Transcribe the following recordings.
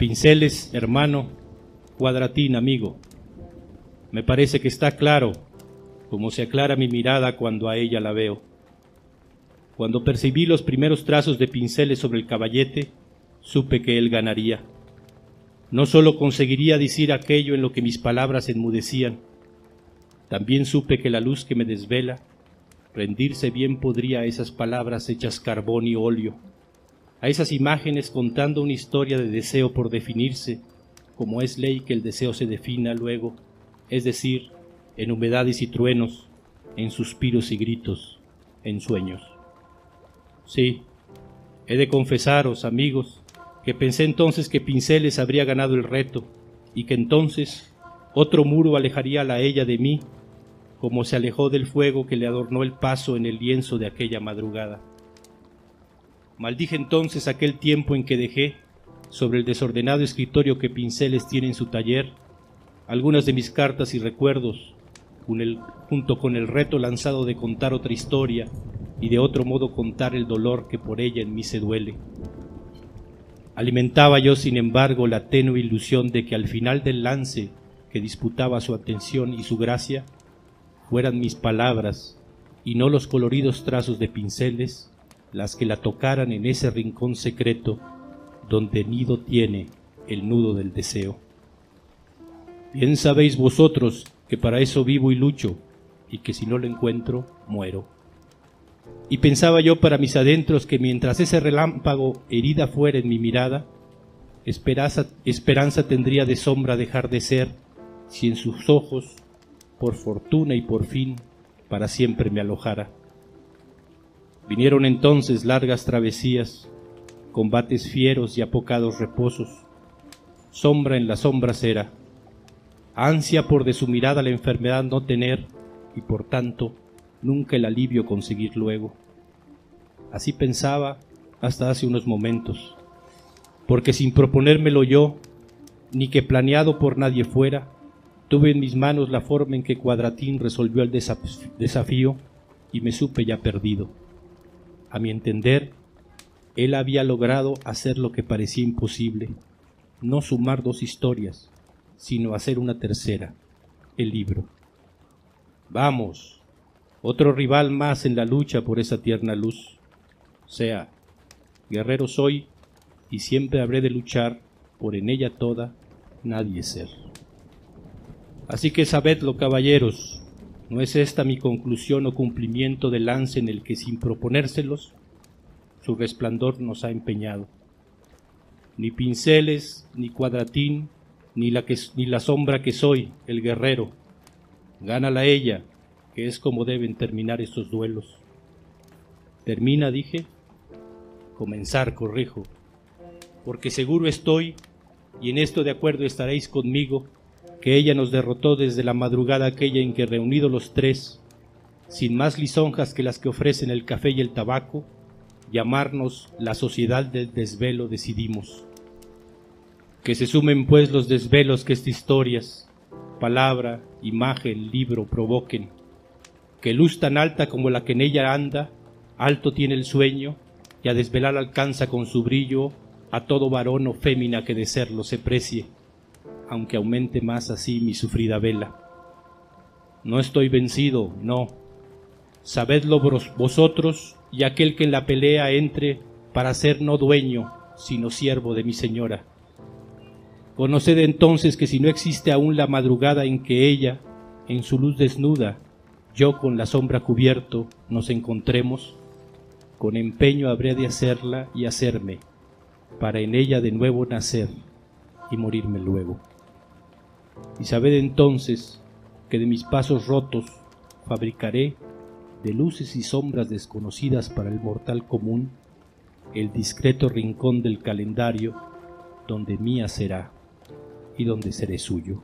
Pinceles, hermano, Cuadratín, amigo. Me parece que está claro, como se aclara mi mirada cuando a ella la veo. Cuando percibí los primeros trazos de pinceles sobre el caballete, supe que él ganaría. No sólo conseguiría decir aquello en lo que mis palabras enmudecían, también supe que la luz que me desvela, rendirse bien podría a esas palabras hechas carbón y óleo, a esas imágenes contando una historia de deseo por definirse, como es ley que el deseo se defina luego, es decir, en humedades y truenos, en suspiros y gritos, en sueños. Sí, he de confesaros, amigos, que pensé entonces que Pinceles habría ganado el reto y que entonces otro muro alejaría a la ella de mí, como se alejó del fuego que le adornó el paso en el lienzo de aquella madrugada. Maldije entonces aquel tiempo en que dejé, sobre el desordenado escritorio que Pinceles tiene en su taller, algunas de mis cartas y recuerdos, junto con el reto lanzado de contar otra historia y de otro modo contar el dolor que por ella en mí se duele. Alimentaba yo, sin embargo, la tenue ilusión de que al final del lance que disputaba su atención y su gracia, fueran mis palabras y no los coloridos trazos de pinceles las que la tocaran en ese rincón secreto donde nido tiene el nudo del deseo. Bien sabéis vosotros que para eso vivo y lucho, y que si no lo encuentro, muero. Y pensaba yo para mis adentros que mientras ese relámpago herida fuera en mi mirada, esperanza, esperanza tendría de sombra dejar de ser, si en sus ojos, por fortuna y por fin, para siempre me alojara. Vinieron entonces largas travesías, combates fieros y apocados reposos, sombra en la sombra era, ansia por de su mirada la enfermedad no tener y por tanto nunca el alivio conseguir luego. Así pensaba hasta hace unos momentos, porque sin proponérmelo yo, ni que planeado por nadie fuera, tuve en mis manos la forma en que Cuadratín resolvió el desafío y me supe ya perdido. A mi entender, él había logrado hacer lo que parecía imposible, no sumar dos historias, sino hacer una tercera, el libro. Vamos, otro rival más en la lucha por esa tierna luz. Sea, guerrero soy y siempre habré de luchar por en ella toda nadie ser. Así que sabedlo, caballeros, ¿No es esta mi conclusión o cumplimiento del lance en el que sin proponérselos, su resplandor nos ha empeñado? Ni pinceles, ni cuadratín, ni la, ni la sombra que soy, el guerrero. Gánala ella, que es como deben terminar estos duelos. Termina, dije. Comenzar, corrijo. Porque seguro estoy, y en esto de acuerdo estaréis conmigo, que ella nos derrotó desde la madrugada aquella en que reunidos los tres, sin más lisonjas que las que ofrecen el café y el tabaco, llamarnos la sociedad del desvelo decidimos. Que se sumen pues los desvelos que estas historias, palabra, imagen, libro provoquen, que luz tan alta como la que en ella anda, alto tiene el sueño, y a desvelar alcanza con su brillo a todo varón o fémina que de serlo se precie aunque aumente más así mi sufrida vela. No estoy vencido, no. Sabedlo vosotros y aquel que en la pelea entre para ser no dueño, sino siervo de mi señora. Conoced entonces que si no existe aún la madrugada en que ella, en su luz desnuda, yo con la sombra cubierto, nos encontremos, con empeño habré de hacerla y hacerme, para en ella de nuevo nacer y morirme luego. Y sabed entonces que de mis pasos rotos fabricaré de luces y sombras desconocidas para el mortal común el discreto rincón del calendario donde mía será y donde seré suyo.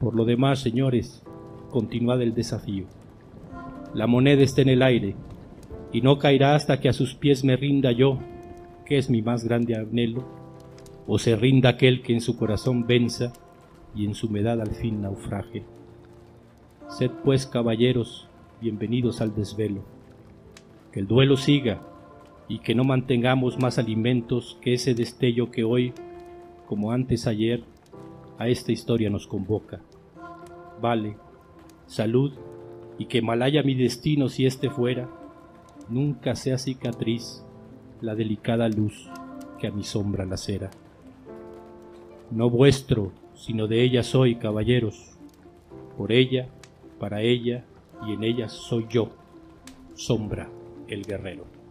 Por lo demás, señores, continuad el desafío. La moneda está en el aire y no caerá hasta que a sus pies me rinda yo, que es mi más grande anhelo, o se rinda aquel que en su corazón venza y en su humedad al fin naufraje. Sed pues caballeros, bienvenidos al desvelo. Que el duelo siga y que no mantengamos más alimentos que ese destello que hoy, como antes ayer, a esta historia nos convoca. Vale, salud y que malaya mi destino si éste fuera, nunca sea cicatriz la delicada luz que a mi sombra lacera. No vuestro, sino de ella soy, caballeros, por ella, para ella y en ella soy yo, sombra el guerrero.